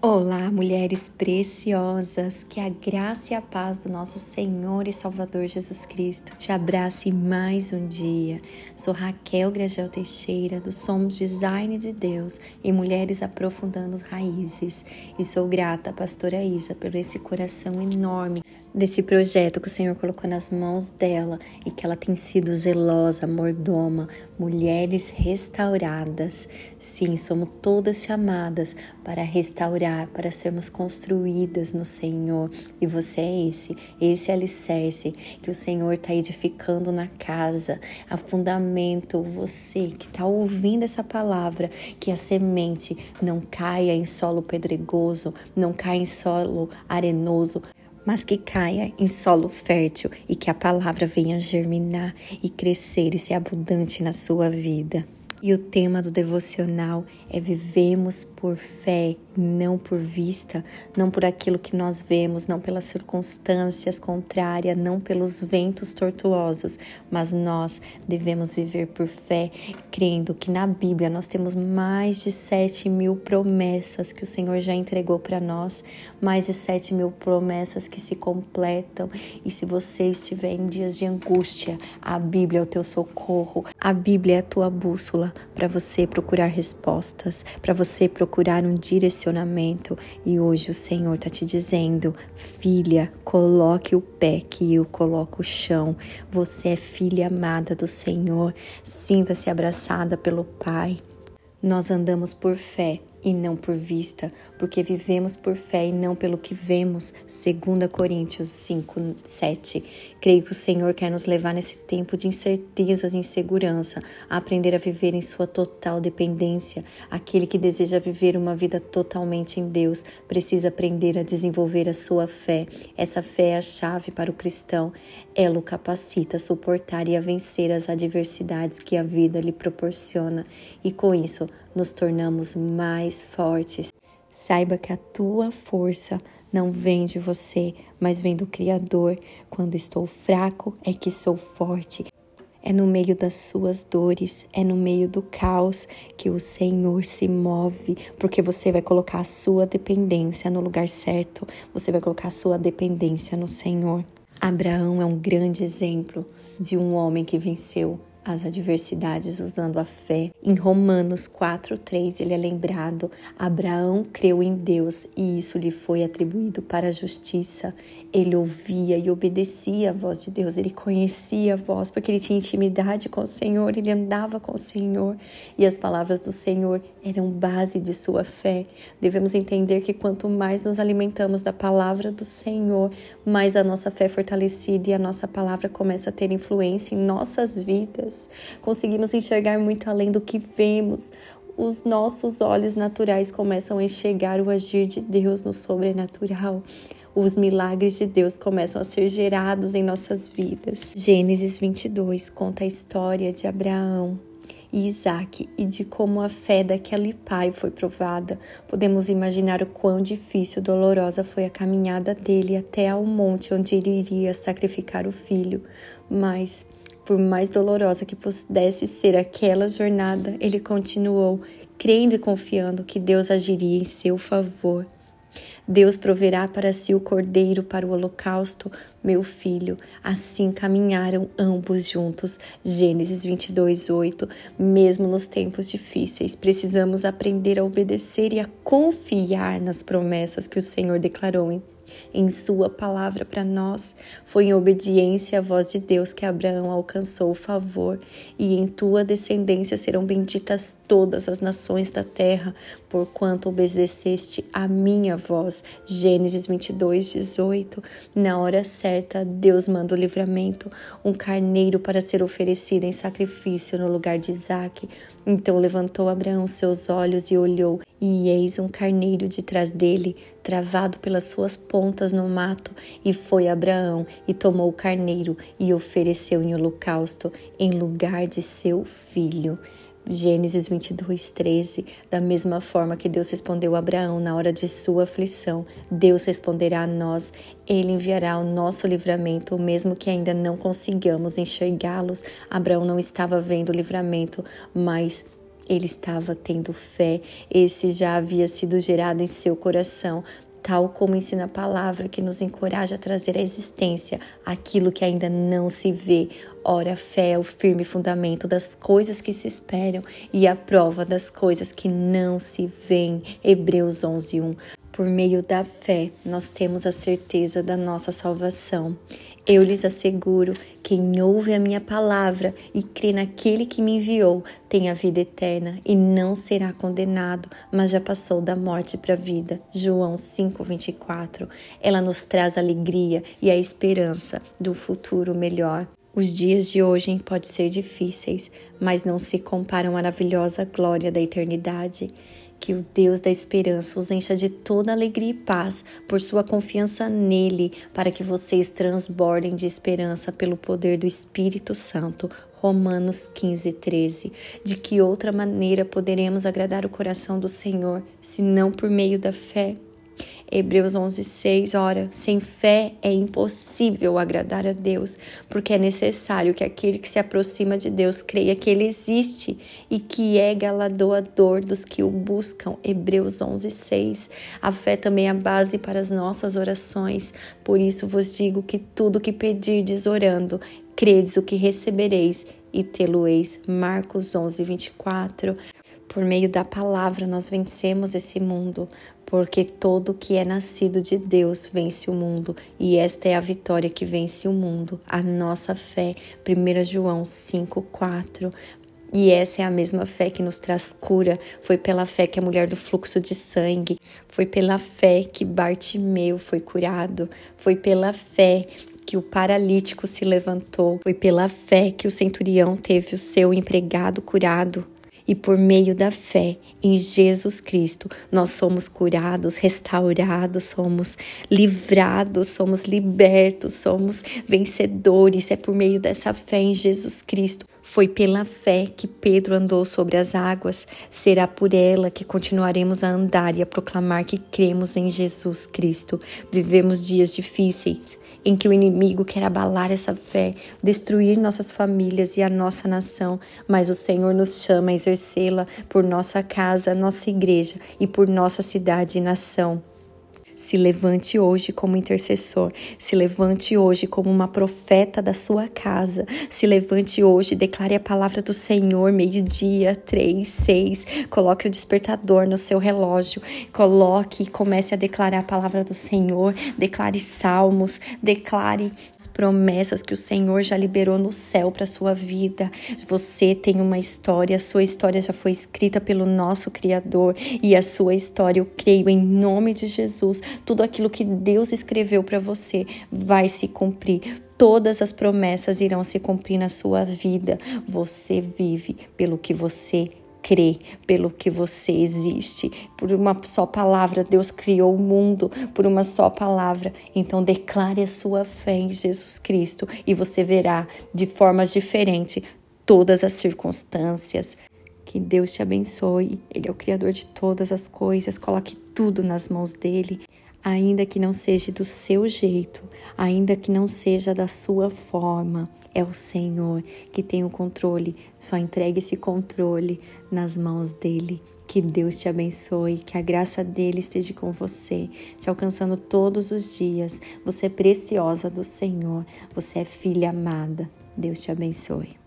Olá, mulheres preciosas, que a graça e a paz do nosso Senhor e Salvador Jesus Cristo te abrace mais um dia. Sou Raquel Grajel Teixeira, do Som Design de Deus e Mulheres Aprofundando Raízes. E sou grata, pastora Isa, por esse coração enorme desse projeto que o Senhor colocou nas mãos dela e que ela tem sido zelosa, mordoma, mulheres restauradas. Sim, somos todas chamadas para restaurar, para sermos construídas no Senhor. E você é esse, esse alicerce que o Senhor está edificando na casa, a fundamento. Você que está ouvindo essa palavra, que a semente não caia em solo pedregoso, não caia em solo arenoso, mas que caia em solo fértil e que a palavra venha germinar e crescer e ser abundante na sua vida. E o tema do devocional é vivemos por fé, não por vista, não por aquilo que nós vemos, não pelas circunstâncias contrárias, não pelos ventos tortuosos, mas nós devemos viver por fé, crendo que na Bíblia nós temos mais de sete mil promessas que o Senhor já entregou para nós, mais de sete mil promessas que se completam. E se você estiver em dias de angústia, a Bíblia é o teu socorro, a Bíblia é a tua bússola para você procurar respostas, para você procurar um direcionamento. E hoje o Senhor está te dizendo, filha, coloque o pé que eu coloco o chão. Você é filha amada do Senhor. Sinta-se abraçada pelo Pai. Nós andamos por fé e não por vista, porque vivemos por fé e não pelo que vemos. 2 Coríntios 5, 7. Creio que o Senhor quer nos levar nesse tempo de incertezas e insegurança, a aprender a viver em sua total dependência. Aquele que deseja viver uma vida totalmente em Deus precisa aprender a desenvolver a sua fé. Essa fé é a chave para o cristão. Ela o capacita a suportar e a vencer as adversidades que a vida lhe proporciona, e com isso nos tornamos mais fortes. Saiba que a tua força não vem de você, mas vem do Criador. Quando estou fraco, é que sou forte. É no meio das suas dores, é no meio do caos que o Senhor se move, porque você vai colocar a sua dependência no lugar certo, você vai colocar a sua dependência no Senhor. Abraão é um grande exemplo de um homem que venceu as adversidades usando a fé. Em Romanos 4:3 ele é lembrado: Abraão creu em Deus e isso lhe foi atribuído para a justiça. Ele ouvia e obedecia a voz de Deus, ele conhecia a voz porque ele tinha intimidade com o Senhor, ele andava com o Senhor e as palavras do Senhor eram base de sua fé. Devemos entender que quanto mais nos alimentamos da palavra do Senhor, mais a nossa fé é fortalecida e a nossa palavra começa a ter influência em nossas vidas conseguimos enxergar muito além do que vemos. Os nossos olhos naturais começam a enxergar o agir de Deus no sobrenatural os milagres de Deus começam a ser gerados em nossas vidas. Gênesis 22 conta a história de Abraão e Isaac e de como a fé daquele pai foi provada. Podemos imaginar o quão difícil e dolorosa foi a caminhada dele até ao monte onde ele iria sacrificar o filho. Mas por mais dolorosa que pudesse ser aquela jornada, ele continuou, crendo e confiando que Deus agiria em seu favor. Deus proverá para si o cordeiro para o holocausto, meu filho. Assim caminharam ambos juntos. Gênesis 22, 8. Mesmo nos tempos difíceis, precisamos aprender a obedecer e a confiar nas promessas que o Senhor declarou em Sua palavra para nós. Foi em obediência à voz de Deus que Abraão alcançou o favor, e em tua descendência serão benditas todas as nações da terra, porquanto obedeceste a minha voz. Gênesis 22, 18. Na hora certa, Deus manda o livramento, um carneiro para ser oferecido em sacrifício no lugar de Isaque. Então levantou Abraão seus olhos e olhou, e eis um carneiro de trás dele, travado pelas suas pontas no mato, e foi Abraão e tomou o carneiro e ofereceu em holocausto em lugar de seu filho. Gênesis 22, 13. Da mesma forma que Deus respondeu a Abraão na hora de sua aflição, Deus responderá a nós. Ele enviará o nosso livramento, mesmo que ainda não consigamos enxergá-los. Abraão não estava vendo o livramento, mas Ele estava tendo fé, esse já havia sido gerado em seu coração, tal como ensina a palavra que nos encoraja a trazer à existência aquilo que ainda não se vê. Ora, a fé é o firme fundamento das coisas que se esperam e a prova das coisas que não se veem. Hebreus 11, 1. Por meio da fé, nós temos a certeza da nossa salvação. Eu lhes asseguro: quem ouve a minha palavra e crê naquele que me enviou tem a vida eterna e não será condenado, mas já passou da morte para a vida. João 5:24. Ela nos traz alegria e a esperança do futuro melhor. Os dias de hoje podem ser difíceis, mas não se comparam à maravilhosa glória da eternidade. Que o Deus da esperança os encha de toda alegria e paz por sua confiança nele, para que vocês transbordem de esperança pelo poder do Espírito Santo. Romanos 15, 13. De que outra maneira poderemos agradar o coração do Senhor, se não por meio da fé? Hebreus 11, 6. Ora, sem fé é impossível agradar a Deus, porque é necessário que aquele que se aproxima de Deus creia que ele existe e que é galardoador dos que o buscam. Hebreus 11, 6. A fé também é a base para as nossas orações. Por isso vos digo que tudo que pedirdes orando, credes o que recebereis e tê-lo-eis. Marcos 11, 24. Por meio da palavra nós vencemos esse mundo, porque todo que é nascido de Deus vence o mundo, e esta é a vitória que vence o mundo, a nossa fé. 1 João 5:4. E essa é a mesma fé que nos traz cura. Foi pela fé que a mulher do fluxo de sangue, foi pela fé que Bartimeu foi curado, foi pela fé que o paralítico se levantou, foi pela fé que o centurião teve o seu empregado curado e por meio da fé em Jesus Cristo, nós somos curados, restaurados, somos livrados, somos libertos, somos vencedores. É por meio dessa fé em Jesus Cristo. Foi pela fé que Pedro andou sobre as águas, será por ela que continuaremos a andar e a proclamar que cremos em Jesus Cristo. Vivemos dias difíceis em que o inimigo quer abalar essa fé, destruir nossas famílias e a nossa nação, mas o Senhor nos chama a exercê-la por nossa casa, nossa igreja e por nossa cidade e nação. Se levante hoje como intercessor, se levante hoje como uma profeta da sua casa, se levante hoje, declare a palavra do Senhor, meio-dia, três, seis, coloque o despertador no seu relógio, coloque e comece a declarar a palavra do Senhor, declare salmos, declare as promessas que o Senhor já liberou no céu para sua vida. Você tem uma história, sua história já foi escrita pelo nosso Criador. E a sua história, eu creio em nome de Jesus, tudo aquilo que Deus escreveu para você vai se cumprir. Todas as promessas irão se cumprir na sua vida. Você vive pelo que você crê, pelo que você existe. Por uma só palavra, Deus criou o mundo, por uma só palavra. Então, declare a sua fé em Jesus Cristo e você verá de formas diferentes todas as circunstâncias. Que Deus te abençoe. Ele é o Criador de todas as coisas. Coloque tudo nas mãos dele ainda que não seja do seu jeito, ainda que não seja da sua forma. É o Senhor que tem o controle. Só entregue esse controle nas mãos dele. Que Deus te abençoe, que a graça dele esteja com você, te alcançando todos os dias. Você é preciosa do Senhor, você é filha amada. Deus te abençoe.